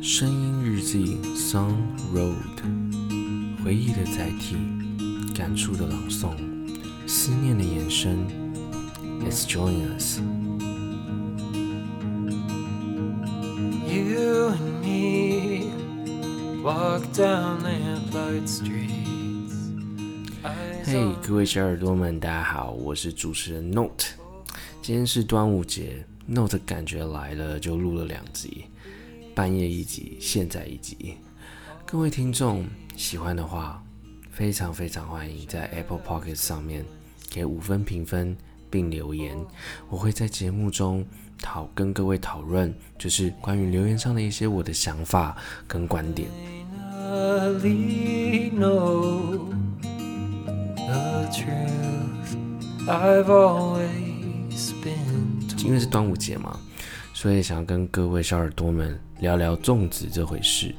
声音日记 Song Road，回忆的载体，感触的朗诵，思念的延伸。Let's join us. You and me walk down lamplight streets. 嘿，各位小耳朵们，大家好，我是主持人 Note。今天是端午节，Note 感觉来了，就录了两集，半夜一集，现在一集。各位听众喜欢的话，非常非常欢迎在 Apple Pocket 上面给五分评分并留言，我会在节目中讨跟各位讨论，就是关于留言上的一些我的想法跟观点。因为是端午节嘛，所以想要跟各位小耳朵们聊聊粽子这回事。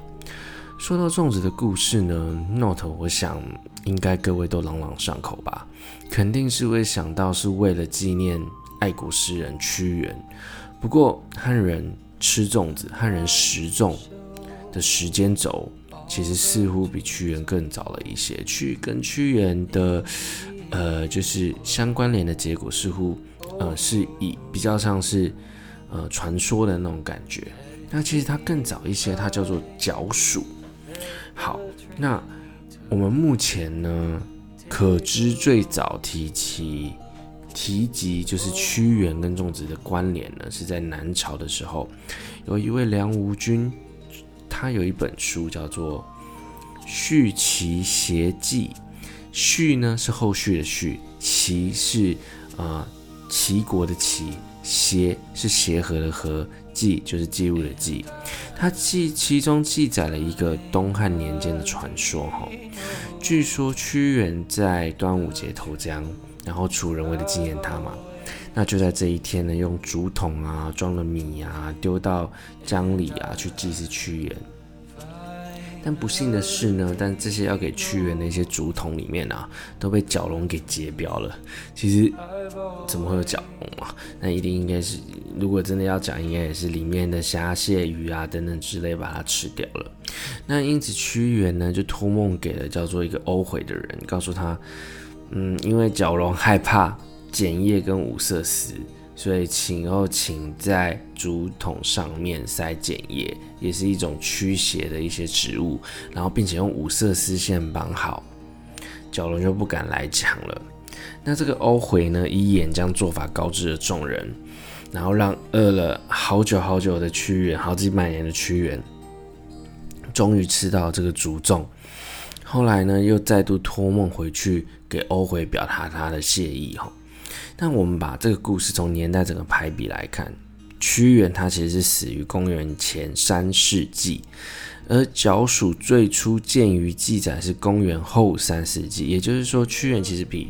说到粽子的故事呢，Note 我想应该各位都朗朗上口吧，肯定是会想到是为了纪念爱国诗人屈原。不过汉人吃粽子、汉人食粽的时间轴，其实似乎比屈原更早了一些。屈跟屈原的呃，就是相关联的结果，似乎呃是以比较像是呃传说的那种感觉。那其实它更早一些，它叫做角黍。好，那我们目前呢，可知最早提起提及就是屈原跟粽子的关联呢，是在南朝的时候，有一位梁吴君，他有一本书叫做《续齐谐记》。续呢是后续的续，齐是呃齐国的齐，协是协和的和，记就是记录的记。它记其中记载了一个东汉年间的传说哈，据说屈原在端午节投江，然后楚人为了纪念他嘛，那就在这一天呢，用竹筒啊装了米啊丢到江里啊去祭祀屈原。但不幸的是呢，但这些要给屈原的一些竹筒里面啊，都被蛟龙给截标了。其实怎么会有蛟龙啊？那一定应该是，如果真的要讲，应该也是里面的虾蟹鱼啊等等之类把它吃掉了。那因此屈原呢，就托梦给了叫做一个欧悔的人，告诉他，嗯，因为蛟龙害怕碱液跟五色丝。所以，请后请在竹筒上面塞碱液，也是一种驱邪的一些植物，然后并且用五色丝线绑好，蛟龙就不敢来抢了。那这个欧回呢，以眼将做法告知了众人，然后让饿了好久好久的屈原，好几百年的屈原，终于吃到这个竹粽。后来呢，又再度托梦回去给欧回表达他的谢意哈。但我们把这个故事从年代整个排比来看，屈原他其实是死于公元前三世纪，而角黍最初见于记载是公元后三世纪，也就是说屈原其实比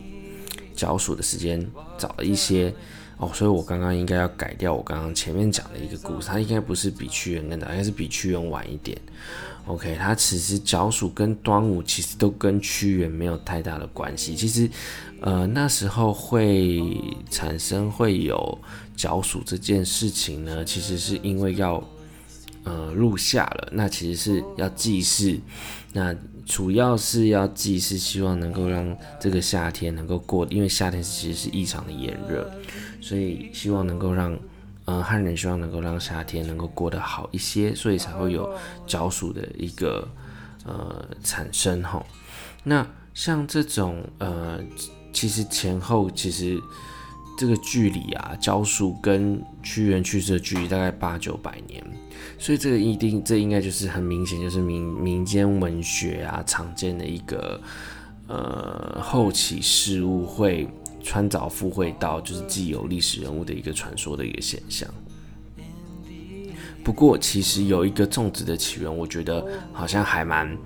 角黍的时间早了一些。哦，所以我刚刚应该要改掉我刚刚前面讲的一个故事，它应该不是比屈原更早，应该是比屈原晚一点。OK，它其实角黍跟端午其实都跟屈原没有太大的关系。其实，呃，那时候会产生会有角黍这件事情呢，其实是因为要呃入夏了，那其实是要祭祀，那主要是要祭祀，希望能够让这个夏天能够过，因为夏天其实是异常的炎热，所以希望能够让。呃，汉人希望能够让夏天能够过得好一些，所以才会有角暑的一个呃产生哈。那像这种呃，其实前后其实这个距离啊，角暑跟屈原去世的距离大概八九百年，所以这个一定这应该就是很明显就是民民间文学啊常见的一个呃后起事物会。穿凿附会到就是既有历史人物的一个传说的一个现象。不过，其实有一个粽子的起源，我觉得好像还蛮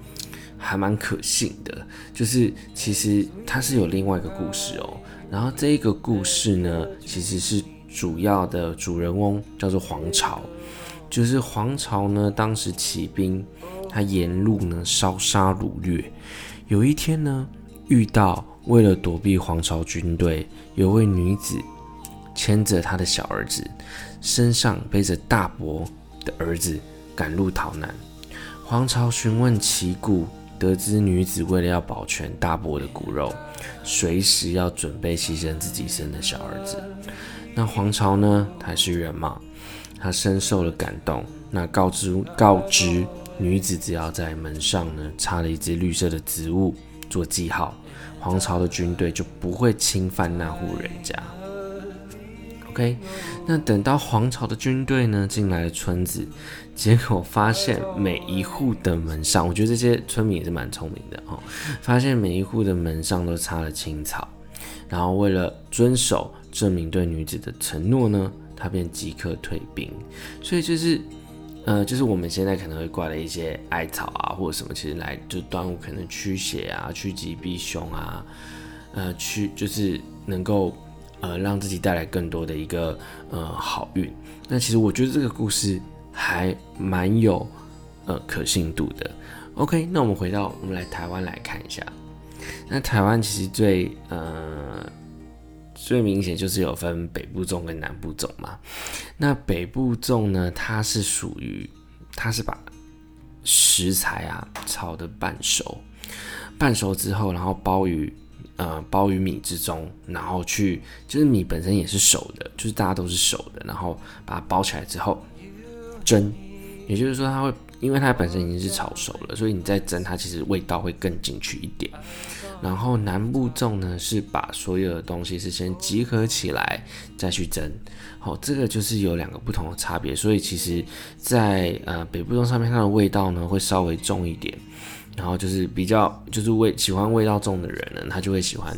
还蛮可信的，就是其实它是有另外一个故事哦。然后这一个故事呢，其实是主要的主人翁叫做黄巢，就是黄巢呢当时起兵，他沿路呢烧杀掳掠，有一天呢遇到。为了躲避皇朝军队，有位女子牵着她的小儿子，身上背着大伯的儿子赶路逃难。皇朝询问其故，得知女子为了要保全大伯的骨肉，随时要准备牺牲自己生的小儿子。那皇朝呢？他是人嘛，他深受了感动。那告知告知女子，只要在门上呢插了一只绿色的植物做记号，皇朝的军队就不会侵犯那户人家。OK，那等到皇朝的军队呢进来了村子，结果发现每一户的门上，我觉得这些村民也是蛮聪明的哦，发现每一户的门上都插了青草，然后为了遵守证明对女子的承诺呢，他便即刻退兵。所以就是，呃，就是我们现在可能会挂的一些艾草啊，或者什么，其实来就端午可能驱邪啊、趋吉避凶啊，呃，驱就是能够。呃，让自己带来更多的一个呃好运。那其实我觉得这个故事还蛮有呃可信度的。OK，那我们回到我们来台湾来看一下。那台湾其实最呃最明显就是有分北部粽跟南部粽嘛。那北部粽呢，它是属于它是把食材啊炒的半熟，半熟之后，然后包于。呃，包于米之中，然后去就是米本身也是熟的，就是大家都是熟的，然后把它包起来之后蒸，也就是说它会，因为它本身已经是炒熟了，所以你再蒸它，其实味道会更进去一点。然后南部粽呢，是把所有的东西是先集合起来再去蒸，好，这个就是有两个不同的差别，所以其实，在呃北部粽上面它的味道呢会稍微重一点。然后就是比较就是味喜欢味道重的人呢，他就会喜欢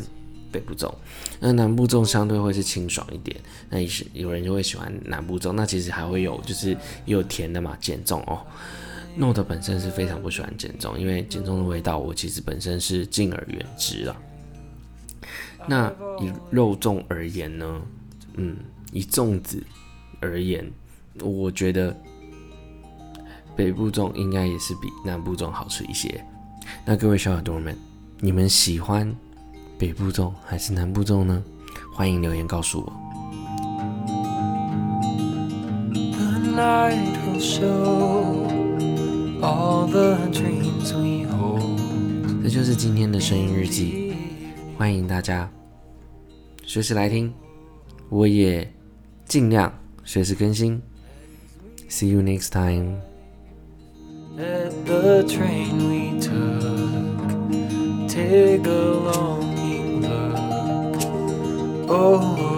北部粽。那南部粽相对会是清爽一点。那也是有人就会喜欢南部粽。那其实还会有就是也有甜的嘛，碱粽哦。Note 本身是非常不喜欢碱粽，因为碱粽的味道我其实本身是敬而远之了。那以肉粽而言呢，嗯，以粽子而言，我觉得。北部粽应该也是比南部粽好吃一些。那各位小耳朵们，你们喜欢北部粽还是南部粽呢？欢迎留言告诉我。这就是今天的声音日记，欢迎大家随时来听，我也尽量随时更新。See you next time. at the train we took. Take a longing look. Oh.